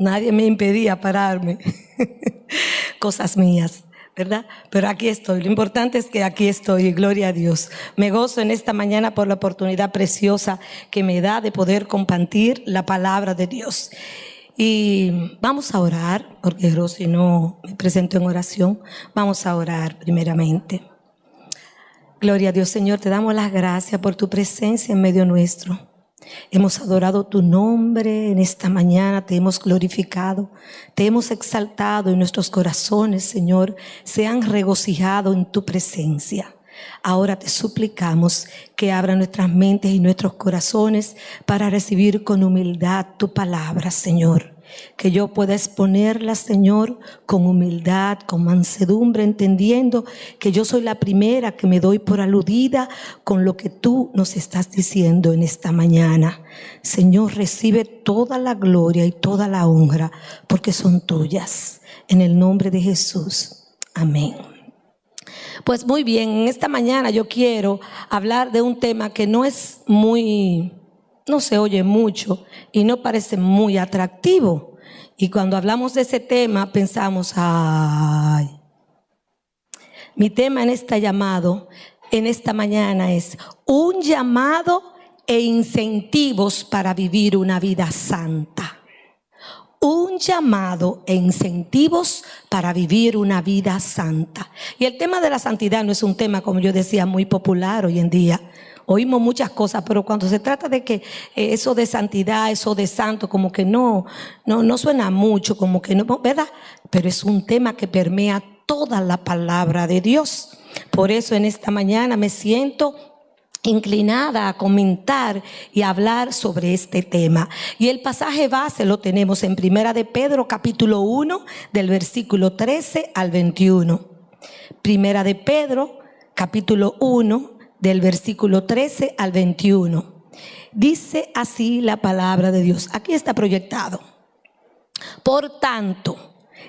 Nadie me impedía pararme. Cosas mías. ¿verdad? Pero aquí estoy. Lo importante es que aquí estoy, gloria a Dios. Me gozo en esta mañana por la oportunidad preciosa que me da de poder compartir la palabra de Dios. Y vamos a orar, porque Rosy no me presento en oración. Vamos a orar primeramente. Gloria a Dios, Señor, te damos las gracias por tu presencia en medio nuestro. Hemos adorado tu nombre en esta mañana, te hemos glorificado, te hemos exaltado y nuestros corazones, Señor, se han regocijado en tu presencia. Ahora te suplicamos que abra nuestras mentes y nuestros corazones para recibir con humildad tu palabra, Señor que yo pueda exponerla, Señor, con humildad, con mansedumbre, entendiendo que yo soy la primera que me doy por aludida con lo que tú nos estás diciendo en esta mañana. Señor, recibe toda la gloria y toda la honra, porque son tuyas. En el nombre de Jesús. Amén. Pues muy bien, en esta mañana yo quiero hablar de un tema que no es muy no se oye mucho y no parece muy atractivo. Y cuando hablamos de ese tema pensamos, ay, mi tema en esta llamado, en esta mañana es un llamado e incentivos para vivir una vida santa. Un llamado e incentivos para vivir una vida santa. Y el tema de la santidad no es un tema, como yo decía, muy popular hoy en día oímos muchas cosas, pero cuando se trata de que eh, eso de santidad, eso de santo, como que no, no, no suena mucho, como que no, ¿verdad? Pero es un tema que permea toda la palabra de Dios. Por eso en esta mañana me siento inclinada a comentar y hablar sobre este tema. Y el pasaje base lo tenemos en Primera de Pedro capítulo 1 del versículo 13 al 21. Primera de Pedro capítulo 1 del versículo 13 al 21. Dice así la palabra de Dios. Aquí está proyectado. Por tanto,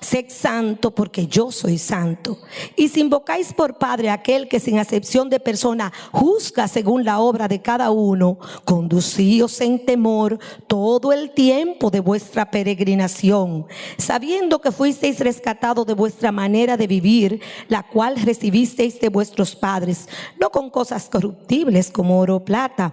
Sed santo porque yo soy santo. Y si invocáis por Padre aquel que sin acepción de persona juzga según la obra de cada uno, conducíos en temor todo el tiempo de vuestra peregrinación, sabiendo que fuisteis rescatados de vuestra manera de vivir, la cual recibisteis de vuestros padres, no con cosas corruptibles como oro o plata,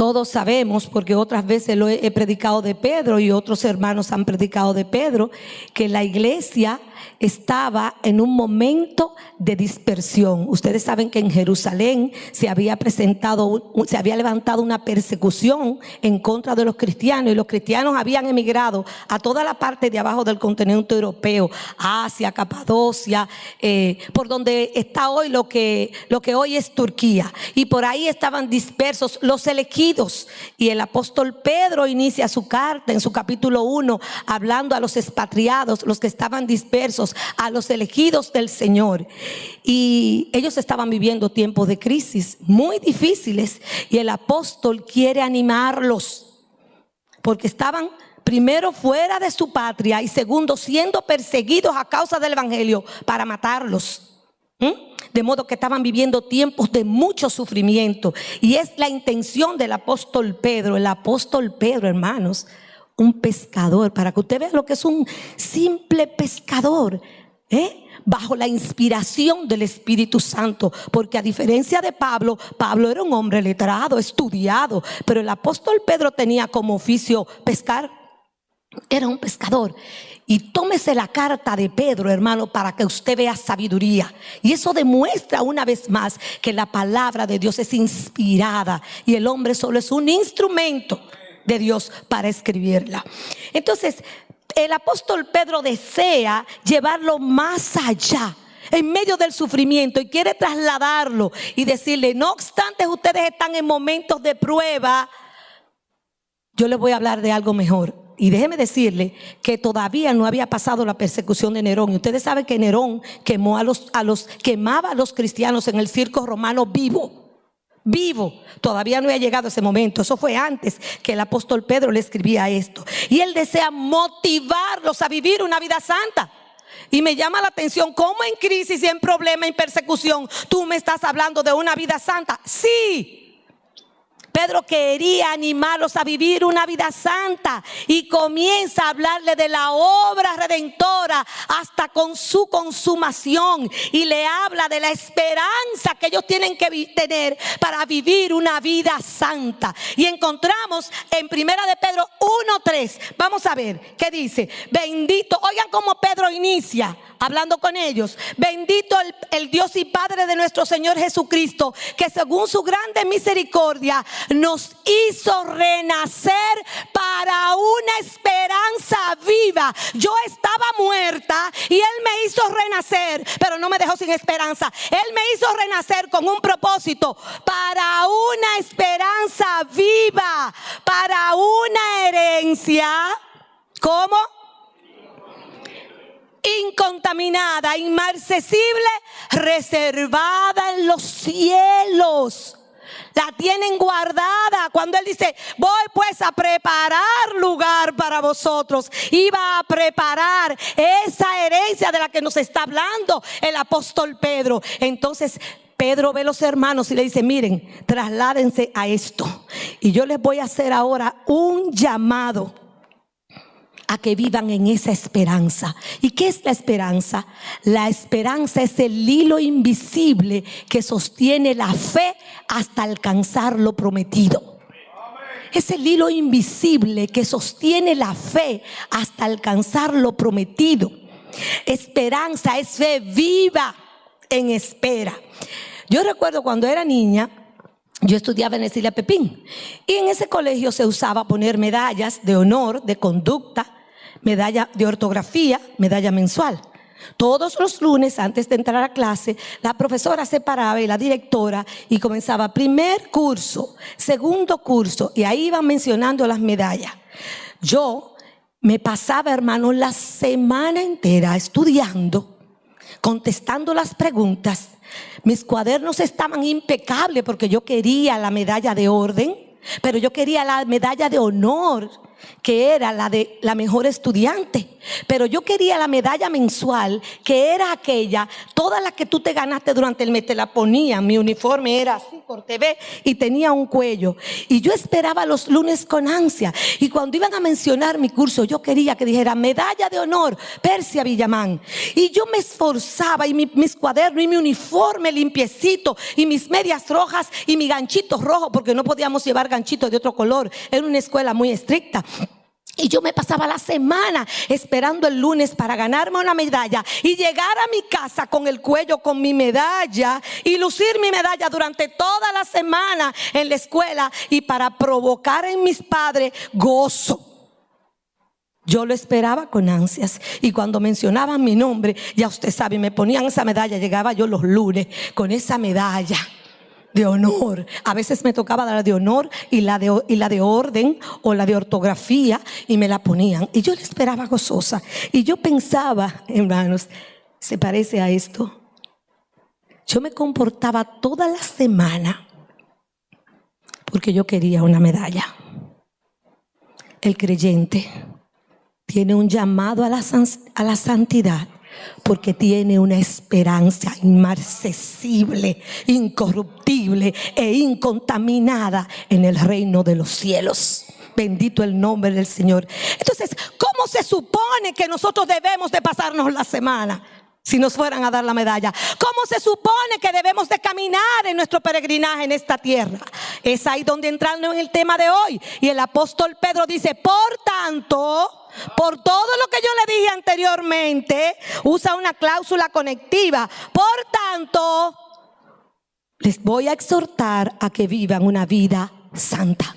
Todos sabemos, porque otras veces lo he, predicado de Pedro y otros hermanos han predicado de Pedro, que la iglesia estaba en un momento de dispersión. Ustedes saben que en Jerusalén se había presentado, se había levantado una persecución en contra de los cristianos y los cristianos habían emigrado a toda la parte de abajo del continente europeo, Asia, Capadocia, eh, por donde está hoy lo que, lo que hoy es Turquía. Y por ahí estaban dispersos los elegidos. Y el apóstol Pedro inicia su carta en su capítulo 1 hablando a los expatriados, los que estaban dispersos a los elegidos del Señor. Y ellos estaban viviendo tiempos de crisis muy difíciles y el apóstol quiere animarlos porque estaban primero fuera de su patria y segundo siendo perseguidos a causa del Evangelio para matarlos. De modo que estaban viviendo tiempos de mucho sufrimiento. Y es la intención del apóstol Pedro, el apóstol Pedro, hermanos, un pescador, para que usted vea lo que es un simple pescador, ¿eh? bajo la inspiración del Espíritu Santo, porque a diferencia de Pablo, Pablo era un hombre letrado, estudiado, pero el apóstol Pedro tenía como oficio pescar, era un pescador. Y tómese la carta de Pedro, hermano, para que usted vea sabiduría. Y eso demuestra una vez más que la palabra de Dios es inspirada y el hombre solo es un instrumento de Dios para escribirla. Entonces, el apóstol Pedro desea llevarlo más allá en medio del sufrimiento y quiere trasladarlo y decirle, no obstante ustedes están en momentos de prueba, yo les voy a hablar de algo mejor. Y déjeme decirle que todavía no había pasado la persecución de Nerón. Y ustedes saben que Nerón quemó a los, a los, quemaba a los cristianos en el circo romano vivo. Vivo. Todavía no había llegado ese momento. Eso fue antes que el apóstol Pedro le escribía esto. Y él desea motivarlos a vivir una vida santa. Y me llama la atención cómo en crisis y en problema, en persecución, tú me estás hablando de una vida santa. Sí, Pedro quería animarlos a vivir una vida santa y comienza a hablarle de la obra redentora hasta con su consumación y le habla de la esperanza que ellos tienen que tener para vivir una vida santa. Y encontramos en Primera de Pedro 1:3. Vamos a ver qué dice. Bendito, oigan cómo Pedro inicia hablando con ellos. Bendito el, el, Dios y Padre de nuestro Señor Jesucristo, que según su grande misericordia nos hizo renacer para una esperanza viva. Yo estaba muerta y Él me hizo renacer, pero no me dejó sin esperanza. Él me hizo renacer con un propósito, para una esperanza viva, para una herencia. ¿Cómo? incontaminada, inmarcesible, reservada en los cielos. La tienen guardada. Cuando Él dice, voy pues a preparar lugar para vosotros. Iba a preparar esa herencia de la que nos está hablando el apóstol Pedro. Entonces Pedro ve a los hermanos y le dice, miren, trasládense a esto. Y yo les voy a hacer ahora un llamado a que vivan en esa esperanza. ¿Y qué es la esperanza? La esperanza es el hilo invisible que sostiene la fe hasta alcanzar lo prometido. Es el hilo invisible que sostiene la fe hasta alcanzar lo prometido. Esperanza es fe viva en espera. Yo recuerdo cuando era niña, yo estudiaba en Esilia Pepín y en ese colegio se usaba poner medallas de honor, de conducta, medalla de ortografía, medalla mensual. Todos los lunes, antes de entrar a clase, la profesora se paraba y la directora y comenzaba primer curso, segundo curso, y ahí iban mencionando las medallas. Yo me pasaba, hermano, la semana entera estudiando, contestando las preguntas. Mis cuadernos estaban impecables porque yo quería la medalla de orden, pero yo quería la medalla de honor que era la de la mejor estudiante. Pero yo quería la medalla mensual, que era aquella, toda la que tú te ganaste durante el mes, te la ponía. Mi uniforme era así por TV y tenía un cuello. Y yo esperaba los lunes con ansia. Y cuando iban a mencionar mi curso, yo quería que dijera medalla de honor, Persia Villamán. Y yo me esforzaba y mis cuadernos y mi uniforme limpiecito y mis medias rojas y mi ganchito rojo, porque no podíamos llevar ganchitos de otro color. Era una escuela muy estricta. Y yo me pasaba la semana esperando el lunes para ganarme una medalla y llegar a mi casa con el cuello con mi medalla y lucir mi medalla durante toda la semana en la escuela y para provocar en mis padres gozo. Yo lo esperaba con ansias y cuando mencionaban mi nombre, ya usted sabe, me ponían esa medalla, llegaba yo los lunes con esa medalla de honor. A veces me tocaba la de honor y la de, y la de orden o la de ortografía y me la ponían. Y yo le esperaba gozosa. Y yo pensaba, hermanos, ¿se parece a esto? Yo me comportaba toda la semana porque yo quería una medalla. El creyente tiene un llamado a la, a la santidad porque tiene una esperanza inmarcesible, incorruptible e incontaminada en el reino de los cielos. Bendito el nombre del Señor. Entonces, ¿cómo se supone que nosotros debemos de pasarnos la semana? si nos fueran a dar la medalla. ¿Cómo se supone que debemos de caminar en nuestro peregrinaje en esta tierra? Es ahí donde entrando en el tema de hoy. Y el apóstol Pedro dice, por tanto, por todo lo que yo le dije anteriormente, usa una cláusula conectiva. Por tanto, les voy a exhortar a que vivan una vida santa.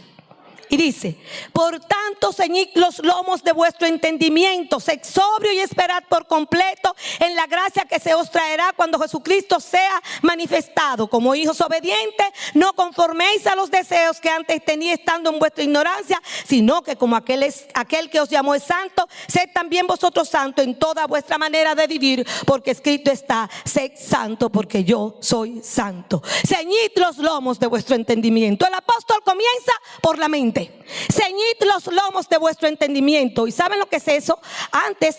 Y dice, por tanto, ceñid los lomos de vuestro entendimiento, sed sobrio y esperad por completo en la gracia que se os traerá cuando Jesucristo sea manifestado. Como hijos obedientes, no conforméis a los deseos que antes tenía estando en vuestra ignorancia, sino que como aquel, es, aquel que os llamó es santo, sed también vosotros santo en toda vuestra manera de vivir, porque escrito está, sed santo porque yo soy santo. Ceñid los lomos de vuestro entendimiento. El apóstol comienza por la mente. Ceñid los lomos de vuestro entendimiento. ¿Y saben lo que es eso? Antes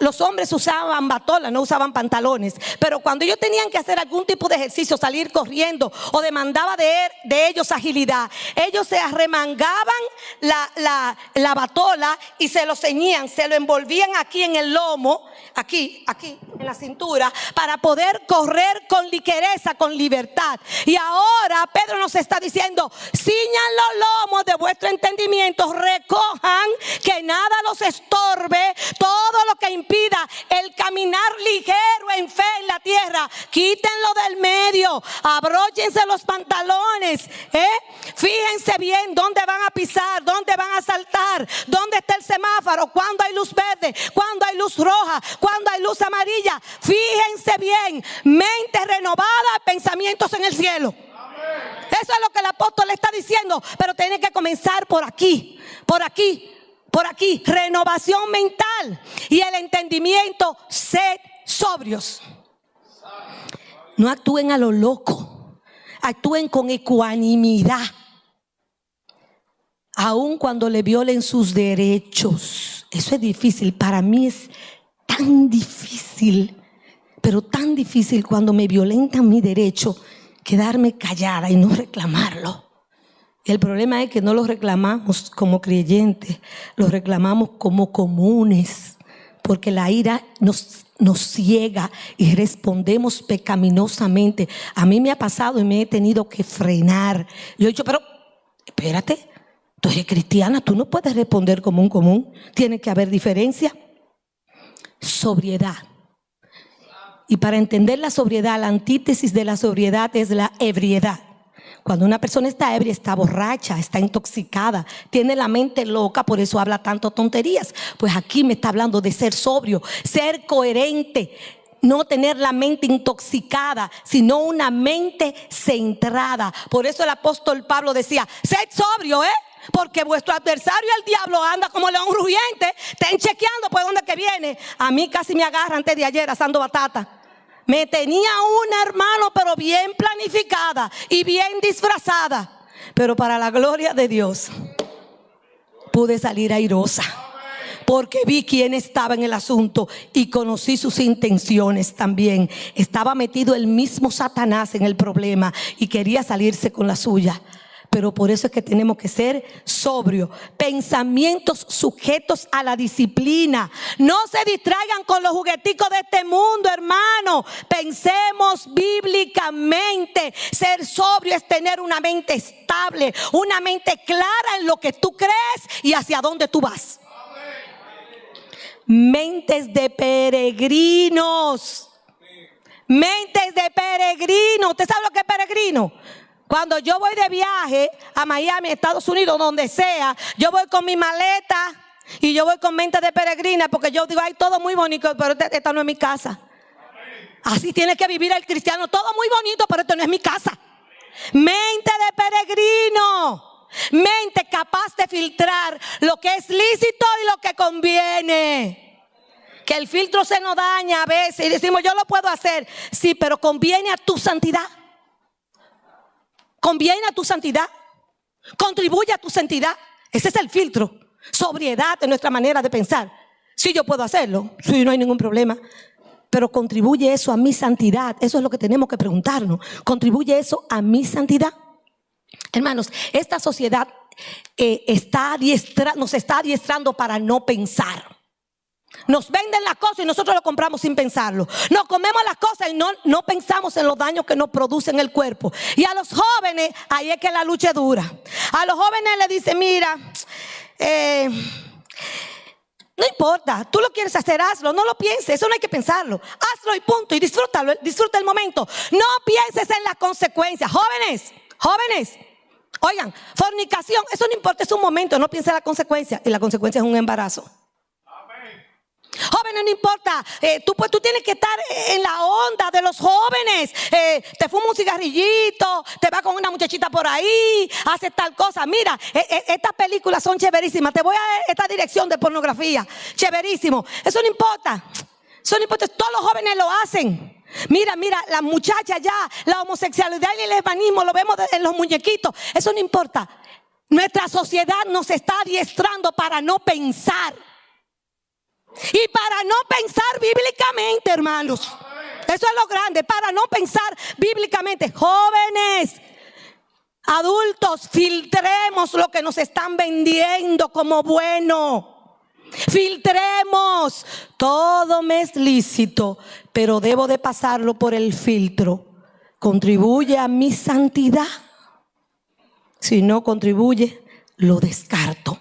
los hombres usaban batola, no usaban pantalones. Pero cuando ellos tenían que hacer algún tipo de ejercicio, salir corriendo o demandaba de, de ellos agilidad, ellos se arremangaban la, la, la batola y se lo ceñían, se lo envolvían aquí en el lomo, aquí, aquí, en la cintura, para poder correr con ligereza, con libertad. Y ahora Pedro nos está diciendo, ciñan los lomos de vuestro entendimiento, recojan que nada los estorbe, todo lo que impida el caminar ligero en fe en la tierra, quítenlo del medio, abróchense los pantalones, ¿eh? fíjense bien dónde van a pisar, dónde van a saltar, dónde está el semáforo, cuando hay luz verde, cuando hay luz roja, cuando hay luz amarilla, fíjense bien, mente renovada, pensamientos en el cielo. Eso es lo que el apóstol está diciendo, pero tiene que comenzar por aquí, por aquí, por aquí. Renovación mental y el entendimiento, sed sobrios. No actúen a lo loco, actúen con ecuanimidad. Aun cuando le violen sus derechos. Eso es difícil. Para mí es tan difícil, pero tan difícil cuando me violentan mi derecho quedarme callada y no reclamarlo. El problema es que no lo reclamamos como creyentes, lo reclamamos como comunes, porque la ira nos, nos ciega y respondemos pecaminosamente. A mí me ha pasado y me he tenido que frenar. Yo he dicho, pero espérate, tú eres cristiana, tú no puedes responder como un común, tiene que haber diferencia. Sobriedad. Y para entender la sobriedad, la antítesis de la sobriedad es la ebriedad. Cuando una persona está ebria, está borracha, está intoxicada, tiene la mente loca, por eso habla tanto tonterías. Pues aquí me está hablando de ser sobrio, ser coherente, no tener la mente intoxicada, sino una mente centrada. Por eso el apóstol Pablo decía, sed sobrio, ¿eh? Porque vuestro adversario, el diablo, anda como león rugiente. Estén chequeando por dónde que viene. A mí casi me agarra antes de ayer asando batata. Me tenía una hermano, pero bien planificada y bien disfrazada. Pero para la gloria de Dios, pude salir airosa. Porque vi quién estaba en el asunto y conocí sus intenciones también. Estaba metido el mismo Satanás en el problema y quería salirse con la suya. Pero por eso es que tenemos que ser sobrios. Pensamientos sujetos a la disciplina. No se distraigan con los jugueticos de este mundo, hermano. Pensemos bíblicamente. Ser sobrio es tener una mente estable, una mente clara en lo que tú crees y hacia dónde tú vas. Mentes de peregrinos. Mentes de peregrinos. ¿Usted sabe lo que es peregrino? Cuando yo voy de viaje a Miami, Estados Unidos, donde sea, yo voy con mi maleta y yo voy con mente de peregrina porque yo digo, hay todo muy bonito, pero esta, esta no es mi casa. Así tiene que vivir el cristiano, todo muy bonito, pero esto no es mi casa. Mente de peregrino. Mente capaz de filtrar lo que es lícito y lo que conviene. Que el filtro se nos daña a veces y decimos, yo lo puedo hacer. Sí, pero conviene a tu santidad conviene a tu santidad, contribuye a tu santidad. Ese es el filtro, sobriedad de nuestra manera de pensar. Si yo puedo hacerlo, si no hay ningún problema. Pero contribuye eso a mi santidad. Eso es lo que tenemos que preguntarnos. ¿Contribuye eso a mi santidad? Hermanos, esta sociedad eh, está nos está adiestrando para no pensar. Nos venden las cosas y nosotros lo compramos sin pensarlo. Nos comemos las cosas y no, no pensamos en los daños que nos producen el cuerpo. Y a los jóvenes, ahí es que la lucha dura. A los jóvenes le dice, mira, eh, no importa, tú lo quieres hacer, hazlo, no lo pienses, eso no hay que pensarlo. Hazlo y punto, y disfrútalo, disfruta el momento. No pienses en las consecuencias. Jóvenes, jóvenes, oigan, fornicación, eso no importa, es un momento, no pienses en la consecuencia. Y la consecuencia es un embarazo. Jóvenes, no importa, eh, tú, pues, tú tienes que estar en la onda de los jóvenes. Eh, te fuma un cigarrillito, te va con una muchachita por ahí, hace tal cosa. Mira, eh, estas películas son chéverísimas. Te voy a esta dirección de pornografía. Chéverísimo. Eso no importa. Eso no importa. Todos los jóvenes lo hacen. Mira, mira, la muchacha ya, la homosexualidad y el lesbanismo lo vemos en los muñequitos. Eso no importa. Nuestra sociedad nos está adiestrando para no pensar. Y para no pensar bíblicamente, hermanos. Eso es lo grande, para no pensar bíblicamente. Jóvenes, adultos, filtremos lo que nos están vendiendo como bueno. Filtremos. Todo me es lícito, pero debo de pasarlo por el filtro. ¿Contribuye a mi santidad? Si no contribuye, lo descarto.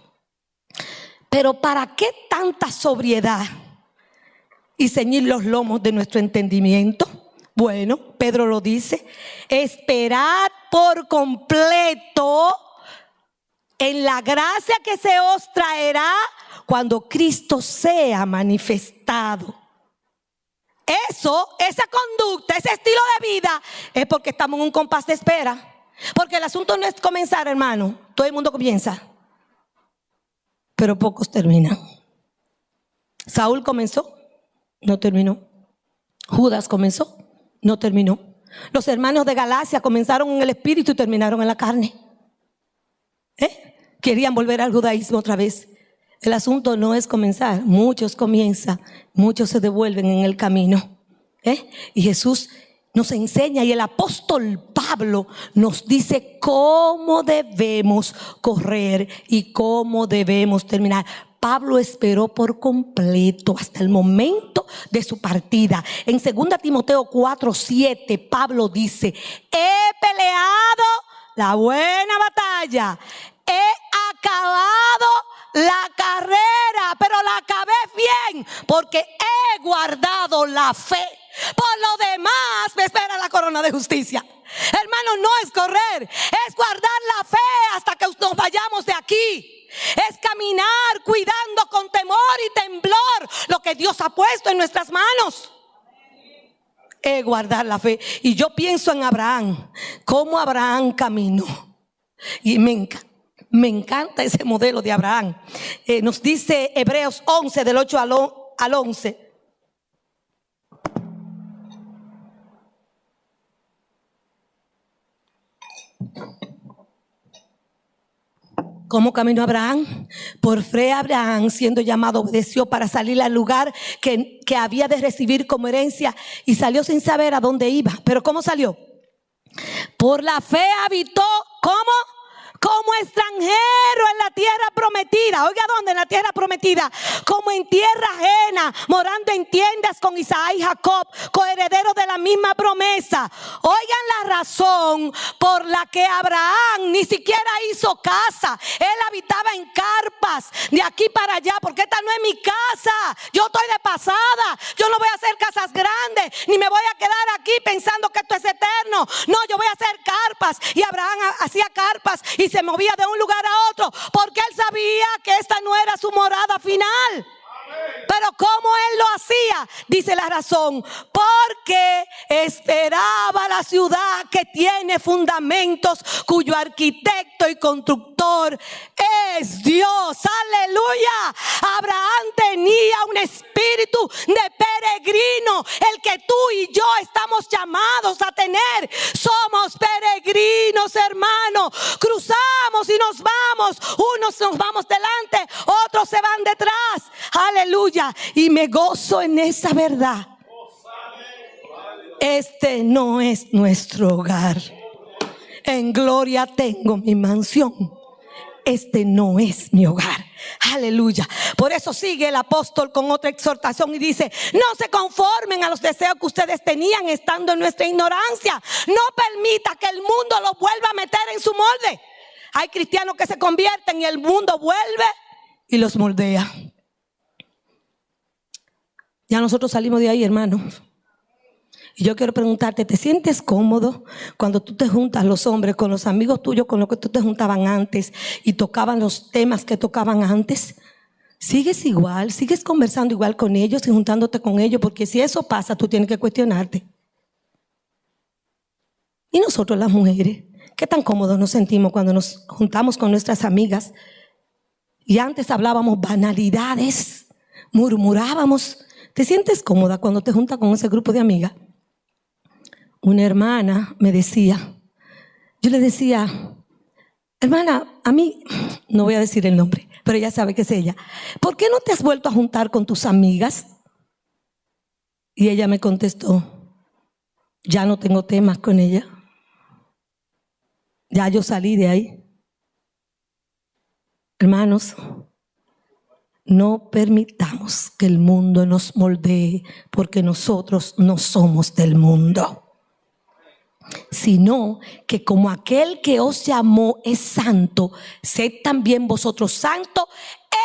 Pero ¿para qué tanta sobriedad y ceñir los lomos de nuestro entendimiento? Bueno, Pedro lo dice, esperad por completo en la gracia que se os traerá cuando Cristo sea manifestado. Eso, esa conducta, ese estilo de vida es porque estamos en un compás de espera. Porque el asunto no es comenzar, hermano. Todo el mundo comienza pero pocos terminan. Saúl comenzó, no terminó. Judas comenzó, no terminó. Los hermanos de Galacia comenzaron en el espíritu y terminaron en la carne. ¿Eh? Querían volver al judaísmo otra vez. El asunto no es comenzar, muchos comienzan, muchos se devuelven en el camino. ¿Eh? Y Jesús nos enseña y el apóstol Pablo nos dice cómo debemos correr y cómo debemos terminar. Pablo esperó por completo hasta el momento de su partida. En 2 Timoteo 4, 7, Pablo dice, he peleado la buena batalla, he acabado la carrera, pero la acabé bien porque he guardado la fe. Por lo demás me espera la corona de justicia. Hermano, no es correr, es guardar la fe hasta que nos vayamos de aquí. Es caminar cuidando con temor y temblor lo que Dios ha puesto en nuestras manos. Es guardar la fe. Y yo pienso en Abraham, cómo Abraham caminó. Y me encanta. Ese modelo de Abraham. Eh, nos dice Hebreos 11, del 8 al 11. ¿Cómo caminó Abraham? Por fe Abraham, siendo llamado, obedeció para salir al lugar que, que había de recibir como herencia y salió sin saber a dónde iba. Pero ¿cómo salió? Por la fe habitó, ¿cómo? Como extranjero en la tierra prometida. Oiga, ¿dónde? En la tierra prometida. Como en tierra ajena, morando en tiendas con Isaac y Jacob, coherederos de la misma promesa. Oigan la razón por la que Abraham ni siquiera hizo casa. Él habitaba en carpas de aquí para allá, porque esta no es mi casa. Yo estoy de pasada. Yo no voy a hacer casas grandes, ni me voy a quedar aquí pensando que esto es eterno. No, yo voy a hacer carpas. Y Abraham hacía carpas y se movía de un lugar a otro porque él sabía que esta no era su morada final. Pero ¿cómo él lo Dice la razón, porque esperaba la ciudad que tiene fundamentos, cuyo arquitecto y constructor es Dios. Aleluya. Abraham tenía un espíritu de peregrino, el que tú y yo estamos llamados a tener. Somos peregrinos, hermano. Cruzamos y nos vamos. Unos nos vamos delante, otros se van detrás. Aleluya. Y me gozo en esa verdad. Este no es nuestro hogar. En gloria tengo mi mansión. Este no es mi hogar. Aleluya. Por eso sigue el apóstol con otra exhortación y dice, no se conformen a los deseos que ustedes tenían estando en nuestra ignorancia. No permita que el mundo los vuelva a meter en su molde. Hay cristianos que se convierten y el mundo vuelve y los moldea. Ya nosotros salimos de ahí, hermano. Y yo quiero preguntarte, ¿te sientes cómodo cuando tú te juntas los hombres con los amigos tuyos con los que tú te juntaban antes y tocaban los temas que tocaban antes? ¿Sigues igual? ¿Sigues conversando igual con ellos y juntándote con ellos? Porque si eso pasa, tú tienes que cuestionarte. Y nosotros las mujeres, ¿qué tan cómodos nos sentimos cuando nos juntamos con nuestras amigas? Y antes hablábamos banalidades, murmurábamos. ¿Te sientes cómoda cuando te juntas con ese grupo de amigas? una hermana me decía, yo le decía, hermana, a mí, no voy a decir el nombre, pero ella sabe que es ella, ¿por qué no te has vuelto a juntar con tus amigas? Y ella me contestó, ya no tengo temas con ella, ya yo salí de ahí. Hermanos, no permitamos que el mundo nos moldee porque nosotros no somos del mundo sino que como aquel que os llamó es santo, sed también vosotros santos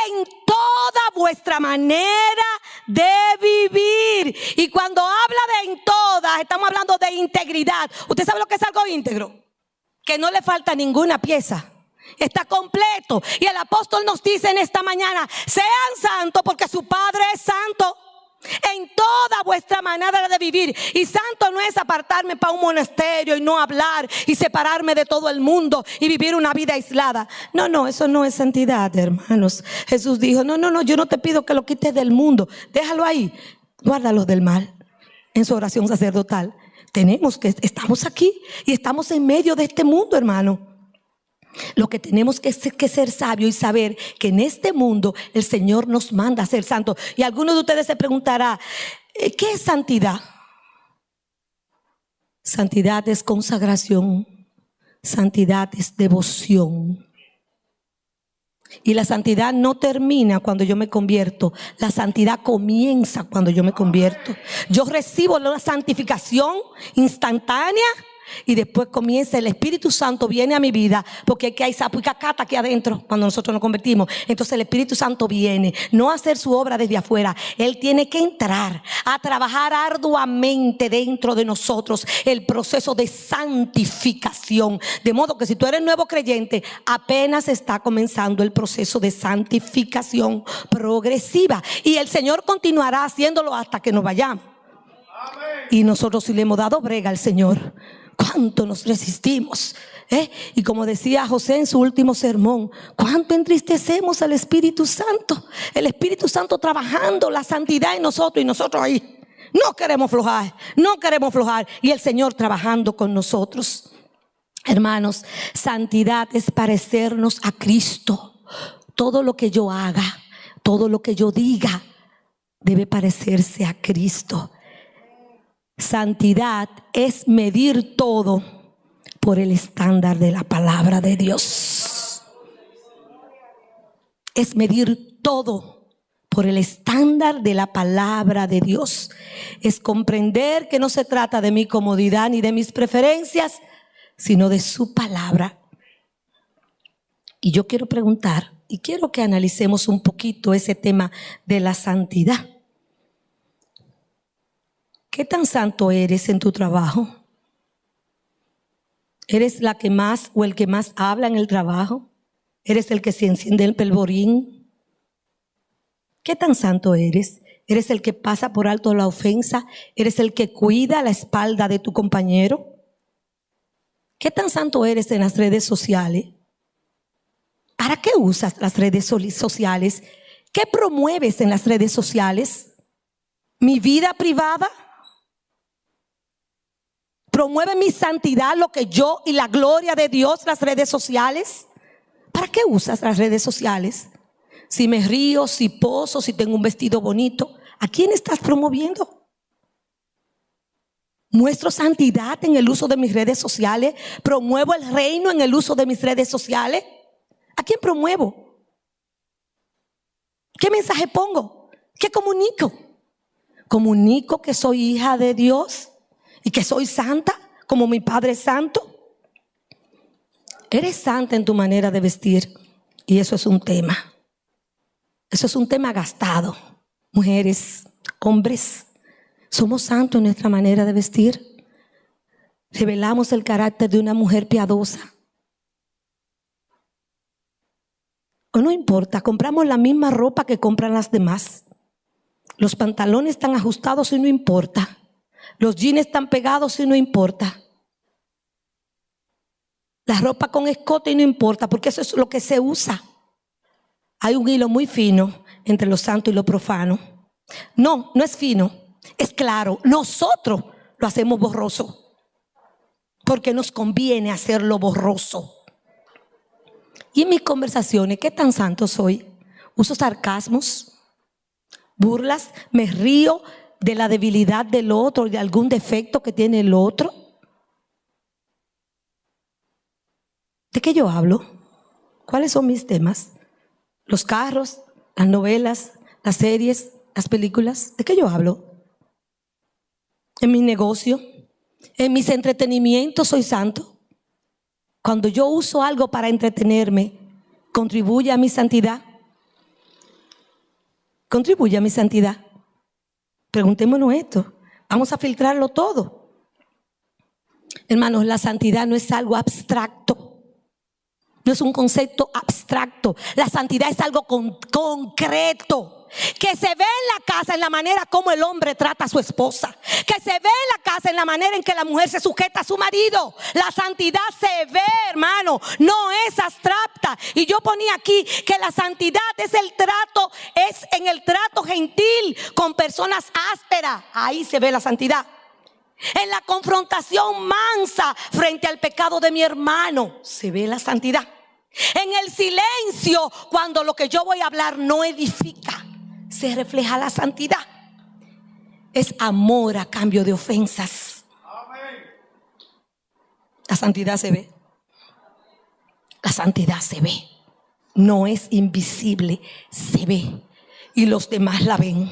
en toda vuestra manera de vivir. Y cuando habla de en todas, estamos hablando de integridad. ¿Usted sabe lo que es algo íntegro? Que no le falta ninguna pieza. Está completo. Y el apóstol nos dice en esta mañana, sean santos porque su Padre es santo en toda vuestra manera de vivir. Y santo no es apartarme para un monasterio y no hablar y separarme de todo el mundo y vivir una vida aislada. No, no, eso no es santidad, hermanos. Jesús dijo, no, no, no, yo no te pido que lo quites del mundo. Déjalo ahí. Guárdalo del mal. En su oración sacerdotal. Tenemos que, estamos aquí y estamos en medio de este mundo, hermano. Lo que tenemos que, que ser sabio y saber que en este mundo el Señor nos manda a ser santos. Y alguno de ustedes se preguntará, eh, ¿qué es santidad? Santidad es consagración, santidad es devoción. Y la santidad no termina cuando yo me convierto. La santidad comienza cuando yo me convierto. Yo recibo la santificación instantánea y después comienza el Espíritu Santo, viene a mi vida, porque aquí hay sapo y cacata aquí adentro cuando nosotros nos convertimos. Entonces el Espíritu Santo viene, no a hacer su obra desde afuera, Él tiene que entrar a trabajar arduamente dentro de nosotros el proceso de santificación. De modo que si tú eres nuevo creyente, apenas está comenzando el proceso de santificación progresiva. Y el Señor continuará haciéndolo hasta que nos vayamos. Y nosotros si le hemos dado brega al Señor, cuánto nos resistimos. ¿eh? Y como decía José en su último sermón, cuánto entristecemos al Espíritu Santo. El Espíritu Santo trabajando la santidad en nosotros y nosotros ahí. No queremos flojar, no queremos flojar. Y el Señor trabajando con nosotros. Hermanos, santidad es parecernos a Cristo. Todo lo que yo haga, todo lo que yo diga, debe parecerse a Cristo. Santidad es medir todo por el estándar de la palabra de Dios. Es medir todo por el estándar de la palabra de Dios. Es comprender que no se trata de mi comodidad ni de mis preferencias, sino de su palabra. Y yo quiero preguntar, y quiero que analicemos un poquito ese tema de la santidad. ¿Qué tan santo eres en tu trabajo? ¿Eres la que más o el que más habla en el trabajo? ¿Eres el que se enciende el pelborín? ¿Qué tan santo eres? ¿Eres el que pasa por alto la ofensa? ¿Eres el que cuida la espalda de tu compañero? ¿Qué tan santo eres en las redes sociales? ¿Para qué usas las redes sociales? ¿Qué promueves en las redes sociales? ¿Mi vida privada? Promueve mi santidad, lo que yo y la gloria de Dios, las redes sociales. ¿Para qué usas las redes sociales? Si me río, si poso, si tengo un vestido bonito, ¿a quién estás promoviendo? Muestro santidad en el uso de mis redes sociales. Promuevo el reino en el uso de mis redes sociales. ¿A quién promuevo? ¿Qué mensaje pongo? ¿Qué comunico? ¿Comunico que soy hija de Dios y que soy santa como mi Padre Santo? Eres santa en tu manera de vestir y eso es un tema. Eso es un tema gastado. Mujeres, hombres, somos santos en nuestra manera de vestir. Revelamos el carácter de una mujer piadosa. O no importa, compramos la misma ropa que compran las demás. Los pantalones están ajustados y no importa. Los jeans están pegados y no importa. La ropa con escote y no importa, porque eso es lo que se usa. Hay un hilo muy fino entre lo santo y lo profano. No, no es fino, es claro. Nosotros lo hacemos borroso, porque nos conviene hacerlo borroso. Y en mis conversaciones, ¿qué tan santo soy? Uso sarcasmos, burlas, me río de la debilidad del otro, de algún defecto que tiene el otro. ¿De qué yo hablo? ¿Cuáles son mis temas? Los carros, las novelas, las series, las películas. ¿De qué yo hablo? En mi negocio, en mis entretenimientos soy santo. Cuando yo uso algo para entretenerme, contribuye a mi santidad. Contribuye a mi santidad. Preguntémonos esto. Vamos a filtrarlo todo. Hermanos, la santidad no es algo abstracto. No es un concepto abstracto. La santidad es algo concreto que se ve en la casa en la manera como el hombre trata a su esposa, que se ve en la casa en la manera en que la mujer se sujeta a su marido. La santidad se ve, hermano, no es abstracta. Y yo ponía aquí que la santidad es el trato, es en el trato gentil con personas ásperas. Ahí se ve la santidad. En la confrontación mansa frente al pecado de mi hermano se ve la santidad. En el silencio cuando lo que yo voy a hablar no edifica se refleja la santidad. Es amor a cambio de ofensas. La santidad se ve. La santidad se ve. No es invisible, se ve. Y los demás la ven.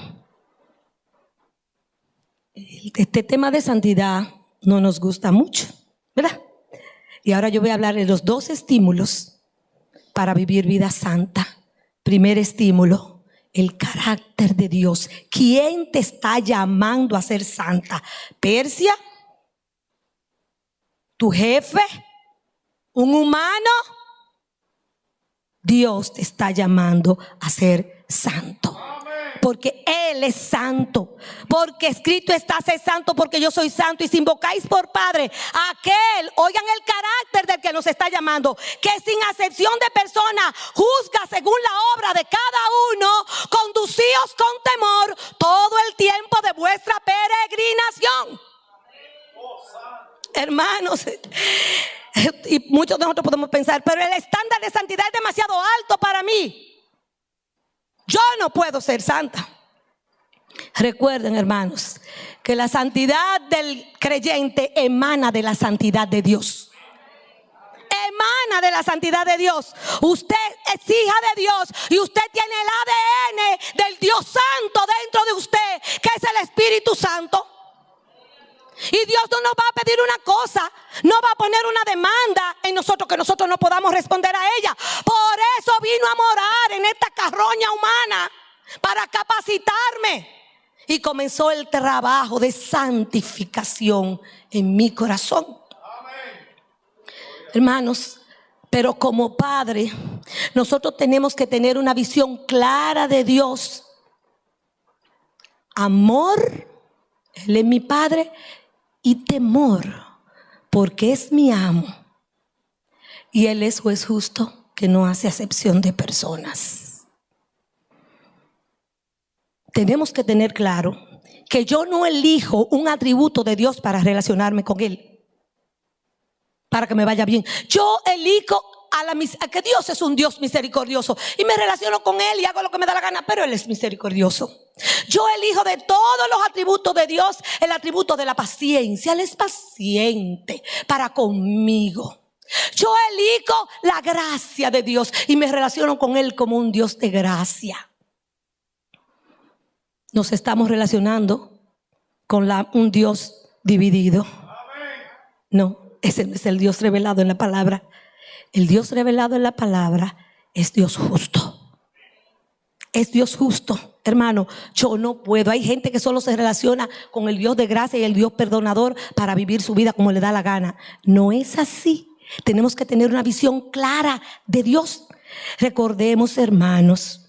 Este tema de santidad no nos gusta mucho, ¿verdad? Y ahora yo voy a hablar de los dos estímulos para vivir vida santa. Primer estímulo, el carácter de Dios. ¿Quién te está llamando a ser santa? ¿Persia? ¿Tu jefe? ¿Un humano? Dios te está llamando a ser santo porque Él es santo. Porque escrito está, ser santo porque yo soy santo. Y si invocáis por Padre aquel, oigan el carácter del que nos está llamando, que sin acepción de persona juzga según la obra de cada uno, conducíos con temor todo el tiempo de vuestra peregrinación. Hermanos, y muchos de nosotros podemos pensar, pero el estándar de santidad es demasiado alto para mí. Yo no puedo ser santa. Recuerden, hermanos, que la santidad del creyente emana de la santidad de Dios. Emana de la santidad de Dios. Usted es hija de Dios y usted tiene el ADN del Dios Santo dentro de usted, que es el Espíritu Santo. Y Dios no nos va a pedir una cosa, no va a poner una demanda en nosotros que nosotros no podamos responder a ella. Por eso vino a morar en esta carroña humana, para capacitarme. Y comenzó el trabajo de santificación en mi corazón. Hermanos, pero como padre, nosotros tenemos que tener una visión clara de Dios. Amor, Él es mi padre, y temor, porque es mi amo. Y Él es juez justo que no hace acepción de personas. Tenemos que tener claro que yo no elijo un atributo de Dios para relacionarme con Él, para que me vaya bien. Yo elijo a, la, a que Dios es un Dios misericordioso y me relaciono con Él y hago lo que me da la gana, pero Él es misericordioso. Yo elijo de todos los atributos de Dios el atributo de la paciencia. Él es paciente para conmigo. Yo elijo la gracia de Dios y me relaciono con Él como un Dios de gracia. nos estamos relacionando con la, un Dios dividido. No, ese no es el Dios revelado en la palabra. El Dios revelado en la palabra es Dios justo. Es Dios justo. Hermano, yo no puedo. Hay gente que solo se relaciona con el Dios de gracia y el Dios perdonador para vivir su vida como le da la gana. No es así. Tenemos que tener una visión clara de Dios. Recordemos, hermanos,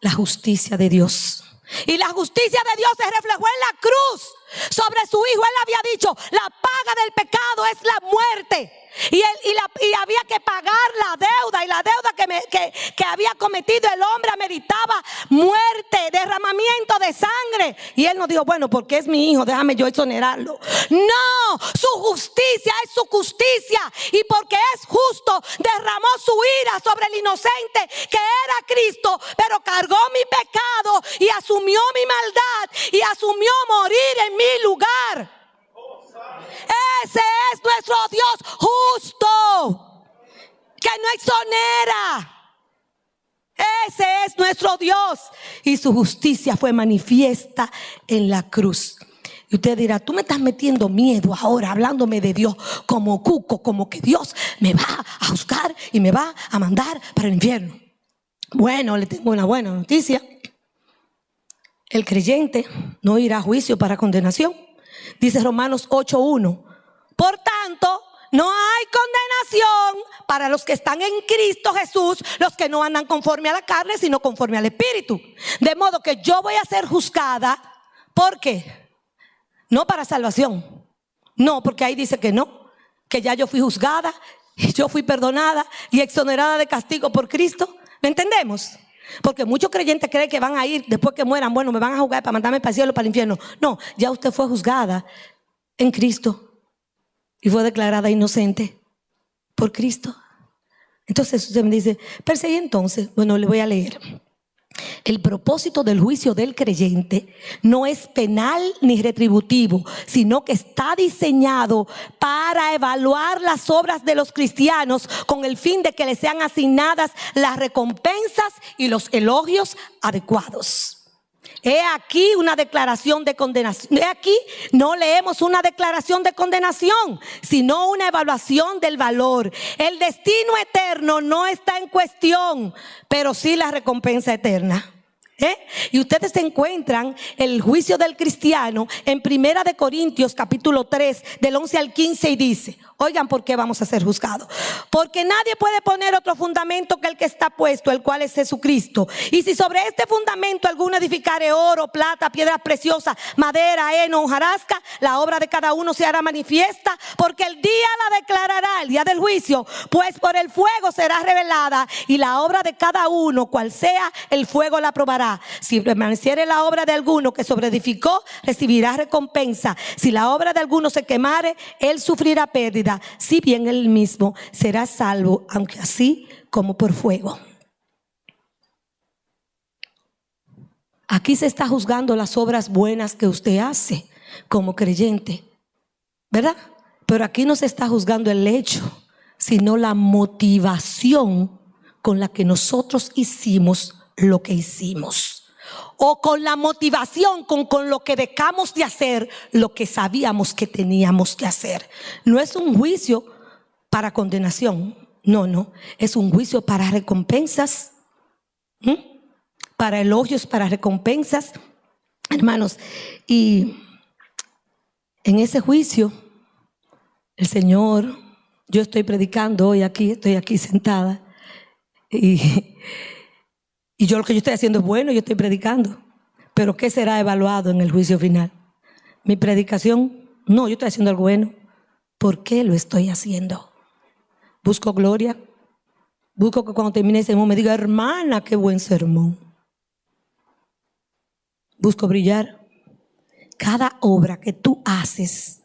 la justicia de Dios. Y la justicia de Dios se reflejó en la cruz sobre su hijo. Él había dicho, la paga del pecado es la muerte. Y, él, y, la, y, había que pagar la deuda. Y la deuda que, me, que, que, había cometido el hombre ameritaba muerte, derramamiento de sangre. Y él nos dijo, bueno, porque es mi hijo, déjame yo exonerarlo. No, su justicia es su justicia. Y porque es justo, derramó su ira sobre el inocente que era Cristo. Pero cargó mi pecado y asumió mi maldad y asumió morir en mi lugar. Ese es nuestro Dios justo, que no exonera. Ese es nuestro Dios. Y su justicia fue manifiesta en la cruz. Y usted dirá, tú me estás metiendo miedo ahora, hablándome de Dios como cuco, como que Dios me va a juzgar y me va a mandar para el infierno. Bueno, le tengo una buena noticia. El creyente no irá a juicio para condenación Dice Romanos 8.1. Por tanto, no hay condenación para los que están en Cristo Jesús, los que no andan conforme a la carne, sino conforme al Espíritu. De modo que yo voy a ser juzgada. ¿Por qué? No para salvación. No, porque ahí dice que no. Que ya yo fui juzgada, yo fui perdonada y exonerada de castigo por Cristo. ¿Me entendemos? Porque muchos creyentes creen que van a ir después que mueran, bueno, me van a juzgar para mandarme para el cielo, para el infierno. No, ya usted fue juzgada en Cristo y fue declarada inocente por Cristo. Entonces usted me dice, perseguí entonces, bueno, le voy a leer. El propósito del juicio del creyente no es penal ni retributivo, sino que está diseñado para evaluar las obras de los cristianos con el fin de que les sean asignadas las recompensas y los elogios adecuados. He aquí una declaración de condenación. He aquí no leemos una declaración de condenación, sino una evaluación del valor. El destino eterno no está en cuestión, pero sí la recompensa eterna. ¿Eh? Y ustedes encuentran el juicio del cristiano en Primera de Corintios capítulo 3 del 11 al 15 y dice, oigan por qué vamos a ser juzgados. Porque nadie puede poner otro fundamento que el que está puesto, el cual es Jesucristo. Y si sobre este fundamento alguno edificare oro, plata, piedras preciosas, madera, heno, hojarasca, la obra de cada uno se hará manifiesta, porque el día la declarará, el día del juicio, pues por el fuego será revelada y la obra de cada uno, cual sea, el fuego la probará. Si permaneciere la obra de alguno que sobreedificó, recibirá recompensa. Si la obra de alguno se quemare, él sufrirá pérdida. Si bien él mismo será salvo, aunque así como por fuego. Aquí se está juzgando las obras buenas que usted hace como creyente, ¿verdad? Pero aquí no se está juzgando el hecho, sino la motivación con la que nosotros hicimos lo que hicimos. O con la motivación, con, con lo que dejamos de hacer lo que sabíamos que teníamos que hacer. No es un juicio para condenación. No, no. Es un juicio para recompensas. Para elogios, para recompensas. Hermanos, y en ese juicio, el Señor, yo estoy predicando hoy aquí, estoy aquí sentada. Y y yo lo que yo estoy haciendo es bueno, yo estoy predicando. Pero ¿qué será evaluado en el juicio final? Mi predicación, no, yo estoy haciendo algo bueno. ¿Por qué lo estoy haciendo? Busco gloria. Busco que cuando termine ese sermón me diga, hermana, qué buen sermón. Busco brillar. Cada obra que tú haces,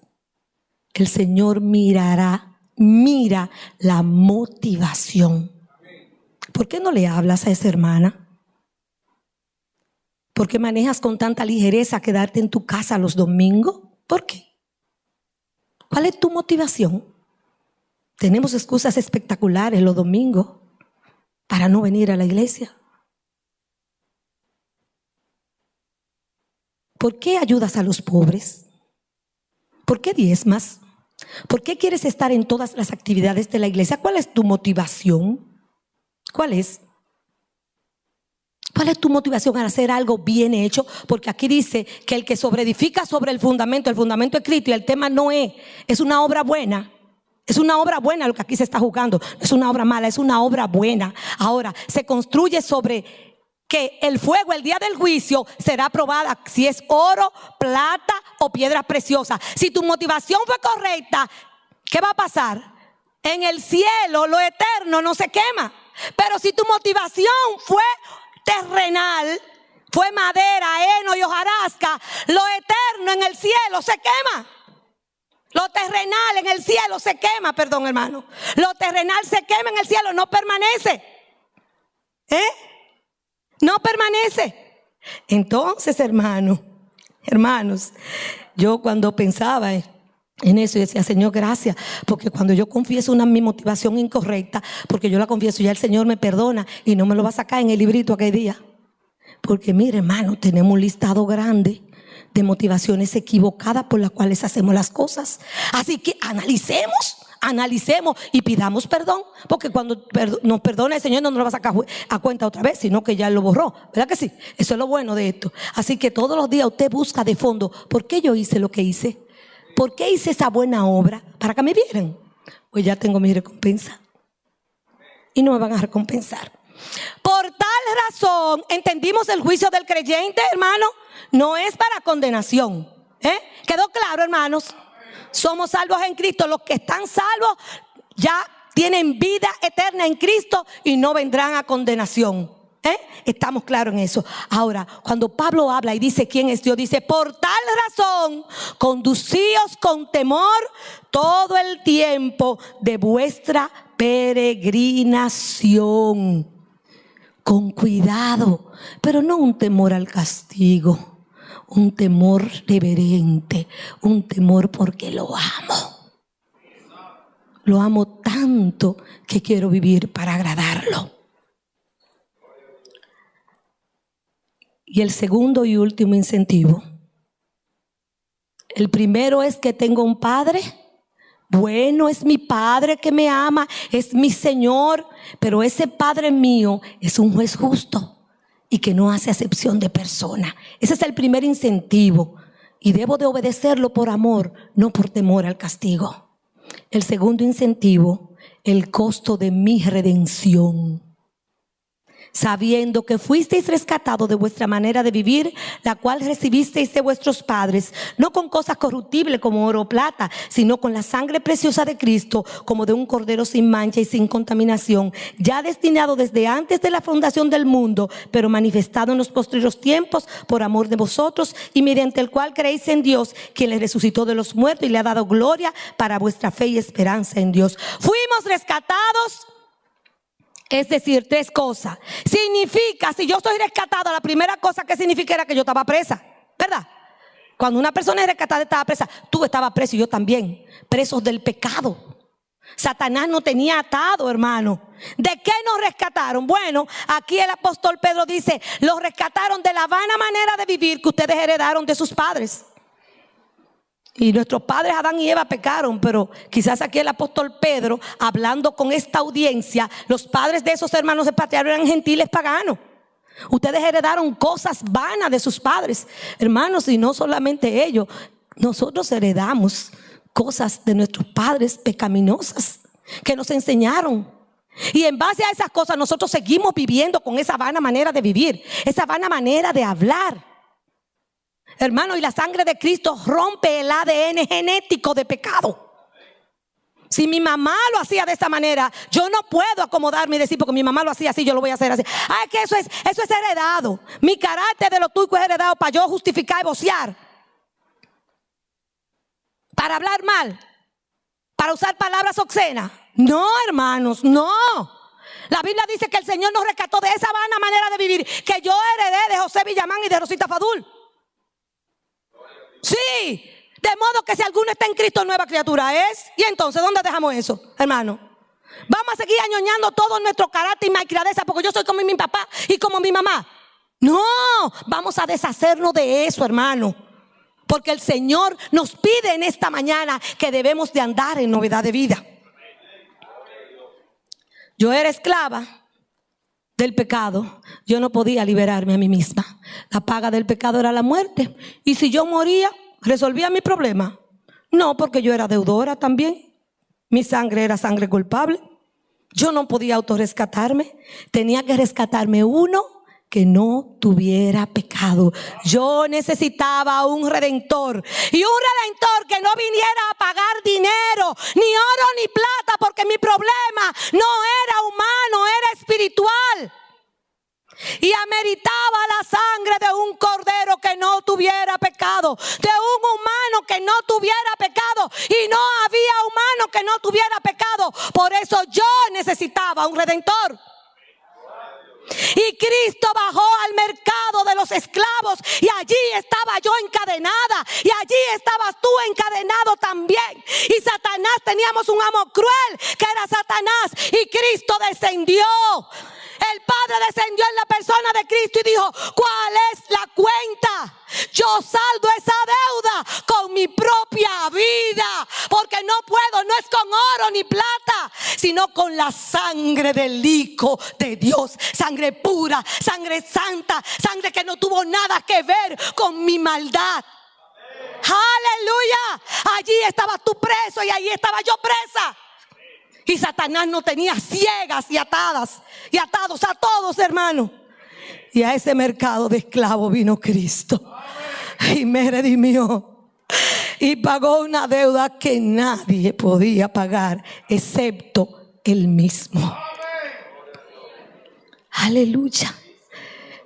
el Señor mirará, mira la motivación. ¿Por qué no le hablas a esa hermana? ¿Por qué manejas con tanta ligereza quedarte en tu casa los domingos? ¿Por qué? ¿Cuál es tu motivación? Tenemos excusas espectaculares los domingos para no venir a la iglesia. ¿Por qué ayudas a los pobres? ¿Por qué diezmas? ¿Por qué quieres estar en todas las actividades de la iglesia? ¿Cuál es tu motivación? ¿Cuál es? ¿Cuál es tu motivación a hacer algo bien hecho? Porque aquí dice que el que sobreedifica sobre el fundamento, el fundamento escrito y el tema no es, es una obra buena. Es una obra buena lo que aquí se está jugando. Es una obra mala, es una obra buena. Ahora, se construye sobre que el fuego el día del juicio será probada si es oro, plata o piedra preciosa. Si tu motivación fue correcta, ¿qué va a pasar? En el cielo lo eterno no se quema. Pero si tu motivación fue terrenal, fue madera, heno y hojarasca, lo eterno en el cielo se quema. Lo terrenal en el cielo se quema, perdón hermano. Lo terrenal se quema en el cielo, no permanece. ¿Eh? No permanece. Entonces, hermano, hermanos, yo cuando pensaba en eso, yo decía, Señor, gracias, porque cuando yo confieso una mi motivación incorrecta, porque yo la confieso, ya el Señor me perdona y no me lo va a sacar en el librito aquel día. Porque mire, hermano, tenemos un listado grande de motivaciones equivocadas por las cuales hacemos las cosas. Así que analicemos, analicemos y pidamos perdón, porque cuando nos perdona el Señor no nos lo va a sacar a cuenta otra vez, sino que ya lo borró. ¿Verdad que sí? Eso es lo bueno de esto. Así que todos los días usted busca de fondo, ¿por qué yo hice lo que hice? ¿Por qué hice esa buena obra? Para que me vieran. Pues ya tengo mi recompensa. Y no me van a recompensar. Por tal razón, entendimos el juicio del creyente, hermano, no es para condenación. ¿eh? ¿Quedó claro, hermanos? Somos salvos en Cristo. Los que están salvos ya tienen vida eterna en Cristo y no vendrán a condenación. ¿Eh? Estamos claros en eso. Ahora, cuando Pablo habla y dice quién es Dios, dice, por tal razón, conducíos con temor todo el tiempo de vuestra peregrinación. Con cuidado, pero no un temor al castigo, un temor reverente, un temor porque lo amo. Lo amo tanto que quiero vivir para agradarlo. Y el segundo y último incentivo. El primero es que tengo un padre. Bueno, es mi padre que me ama, es mi Señor, pero ese padre mío es un juez justo y que no hace acepción de persona. Ese es el primer incentivo y debo de obedecerlo por amor, no por temor al castigo. El segundo incentivo, el costo de mi redención sabiendo que fuisteis rescatados de vuestra manera de vivir, la cual recibisteis de vuestros padres, no con cosas corruptibles como oro o plata, sino con la sangre preciosa de Cristo, como de un cordero sin mancha y sin contaminación, ya destinado desde antes de la fundación del mundo, pero manifestado en los posteriores tiempos por amor de vosotros y mediante el cual creéis en Dios, que le resucitó de los muertos y le ha dado gloria para vuestra fe y esperanza en Dios. Fuimos rescatados es decir, tres cosas. Significa, si yo soy rescatada, la primera cosa que significa era que yo estaba presa, ¿verdad? Cuando una persona es rescatada estaba presa, tú estabas preso y yo también, presos del pecado. Satanás no tenía atado, hermano. ¿De qué nos rescataron? Bueno, aquí el apóstol Pedro dice, los rescataron de la vana manera de vivir que ustedes heredaron de sus padres. Y nuestros padres Adán y Eva pecaron, pero quizás aquí el apóstol Pedro, hablando con esta audiencia, los padres de esos hermanos de patriarca eran gentiles paganos. Ustedes heredaron cosas vanas de sus padres, hermanos, y no solamente ellos, nosotros heredamos cosas de nuestros padres pecaminosas que nos enseñaron. Y en base a esas cosas nosotros seguimos viviendo con esa vana manera de vivir, esa vana manera de hablar. Hermano, y la sangre de Cristo rompe el ADN genético de pecado. Si mi mamá lo hacía de esta manera, yo no puedo acomodarme y decir, porque mi mamá lo hacía así, yo lo voy a hacer así. Ah, que eso es, eso es heredado. Mi carácter de lo tuyo es heredado para yo justificar y vocear. Para hablar mal. Para usar palabras obscenas. No, hermanos, no. La Biblia dice que el Señor nos rescató de esa vana manera de vivir que yo heredé de José Villamán y de Rosita Fadul. Sí. De modo que si alguno está en Cristo, nueva criatura es. Y entonces, ¿dónde dejamos eso, hermano? Vamos a seguir añoñando todo nuestro carácter y malcriadeza porque yo soy como mi papá y como mi mamá. No, vamos a deshacernos de eso, hermano. Porque el Señor nos pide en esta mañana que debemos de andar en novedad de vida. Yo era esclava del pecado. Yo no podía liberarme a mí misma. La paga del pecado era la muerte. Y si yo moría, resolvía mi problema. No, porque yo era deudora también. Mi sangre era sangre culpable. Yo no podía autorrescatarme. Tenía que rescatarme uno que no tuviera pecado. Yo necesitaba un redentor. Y un redentor que no viniera a pagar dinero, ni oro ni plata, porque mi problema no era humano, era espiritual. Y ameritaba la sangre de un cordero que no tuviera pecado, de un humano que no tuviera pecado. Y no había humano que no tuviera pecado. Por eso yo necesitaba un redentor. Y Cristo bajó al mercado de los esclavos y allí estaba yo encadenada y allí estabas tú encadenado también. Y Satanás teníamos un amo cruel que era Satanás y Cristo descendió. El Padre descendió en la persona de Cristo y dijo, ¿cuál es la cuenta? Yo saldo esa deuda con mi propia vida, porque no puedo, no es con oro ni plata, sino con la sangre del Hijo de Dios, sangre pura, sangre santa, sangre que no tuvo nada que ver con mi maldad. Aleluya. Allí estabas tú preso y allí estaba yo presa. Y Satanás no tenía ciegas y atadas y atados a todos, hermano. Y a ese mercado de esclavos vino Cristo. Y me redimió. Y pagó una deuda que nadie podía pagar excepto él mismo. Aleluya.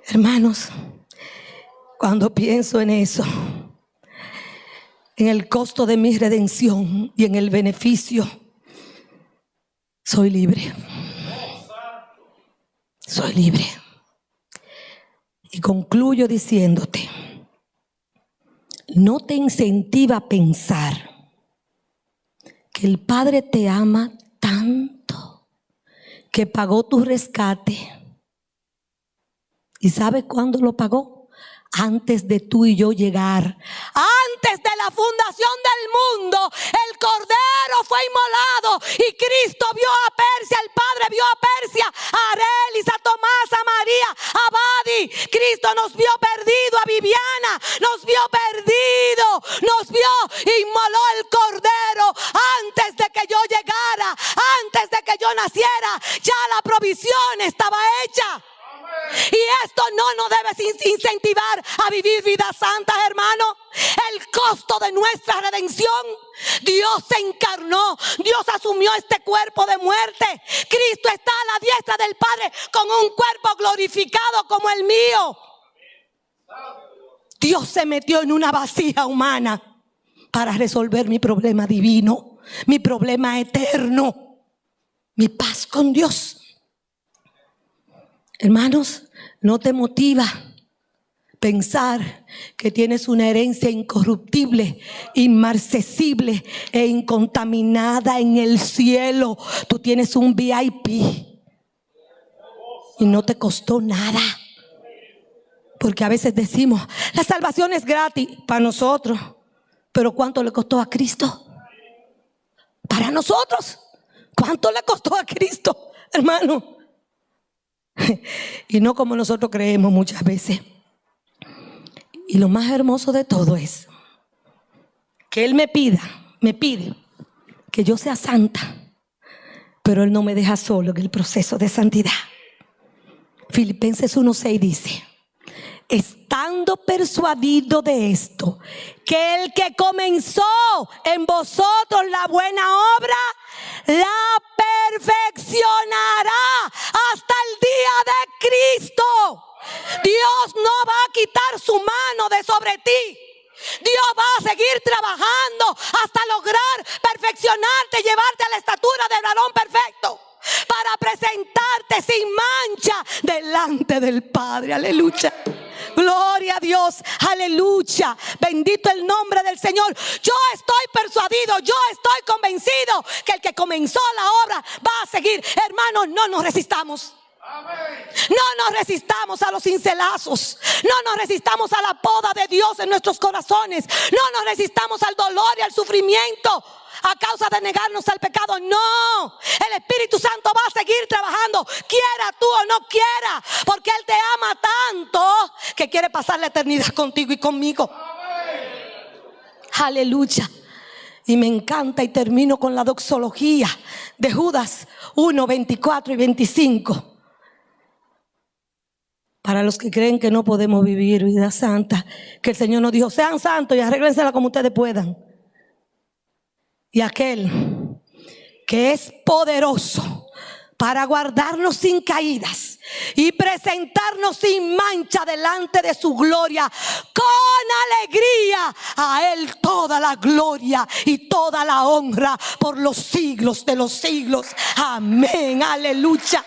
Hermanos, cuando pienso en eso, en el costo de mi redención y en el beneficio, soy libre. Soy libre. Y concluyo diciéndote, no te incentiva a pensar que el Padre te ama tanto que pagó tu rescate. ¿Y sabes cuándo lo pagó? Antes de tú y yo llegar. Antes de la fundación del mundo, el Cordero fue inmolado y Cristo vio a Persia, el Padre vio a Persia, a Arelis, a Tomás, a María, a Badi. Cristo nos vio perdido, a Viviana, nos vio perdido, nos vio, inmoló el Cordero antes de que yo llegara, antes de que yo naciera. Ya la provisión estaba hecha. Y esto no nos debe incentivar a vivir vidas santas, hermano. El costo de nuestra redención. Dios se encarnó. Dios asumió este cuerpo de muerte. Cristo está a la diestra del Padre con un cuerpo glorificado como el mío. Dios se metió en una vacía humana para resolver mi problema divino, mi problema eterno, mi paz con Dios. Hermanos, no te motiva pensar que tienes una herencia incorruptible, inmarcesible e incontaminada en el cielo. Tú tienes un VIP y no te costó nada. Porque a veces decimos, la salvación es gratis para nosotros, pero ¿cuánto le costó a Cristo? Para nosotros, ¿cuánto le costó a Cristo, hermano? y no como nosotros creemos muchas veces. Y lo más hermoso de todo es que Él me pida, me pide que yo sea santa, pero Él no me deja solo en el proceso de santidad. Filipenses 1.6 dice, estando persuadido de esto, que el que comenzó en vosotros la buena obra, la perfeccionará hasta el día de Cristo. Dios no va a quitar su mano de sobre ti. Dios va a seguir trabajando hasta lograr perfeccionarte, llevarte a la estatura del varón perfecto. Para presentarte sin mancha delante del Padre. Aleluya. Gloria a Dios. Aleluya. Bendito el nombre del Señor. Yo estoy persuadido, yo estoy convencido que el que comenzó la obra va a seguir. Hermanos, no nos resistamos. No nos resistamos a los cincelazos. No nos resistamos a la poda de Dios en nuestros corazones. No nos resistamos al dolor y al sufrimiento a causa de negarnos al pecado. No, el Espíritu Santo va a seguir trabajando, quiera tú o no quiera, porque Él te ama tanto que quiere pasar la eternidad contigo y conmigo. Aleluya. Y me encanta y termino con la doxología de Judas 1, 24 y 25. Para los que creen que no podemos vivir vida santa, que el Señor nos dijo, sean santos y arréglensela como ustedes puedan. Y aquel que es poderoso para guardarnos sin caídas y presentarnos sin mancha delante de su gloria con alegría. A Él toda la gloria y toda la honra por los siglos de los siglos. Amén, aleluya.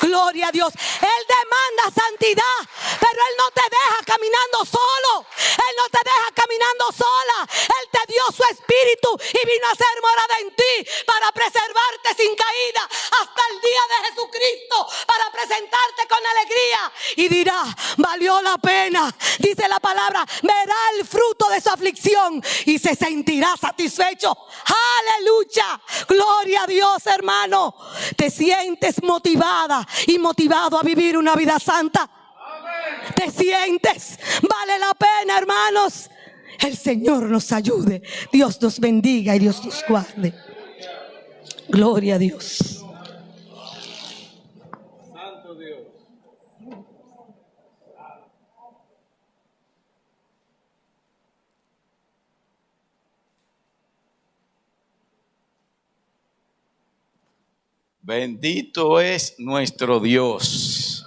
Gloria a Dios. Él demanda santidad, pero Él no te deja caminando solo. Él no te deja caminando sola. Él te dio su espíritu y vino a ser morada en ti para preservarte sin caída hasta el día de Jesucristo, para presentarte con alegría y dirá, valió la pena. Dice la palabra, verá el fruto de su aflicción y se sentirá satisfecho. Aleluya. Gloria a Dios, hermano. Te sientes motivada y motivado a vivir una vida santa. Te sientes, vale la pena, hermanos. El Señor nos ayude. Dios nos bendiga y Dios nos guarde. Gloria a Dios. Bendito es nuestro Dios.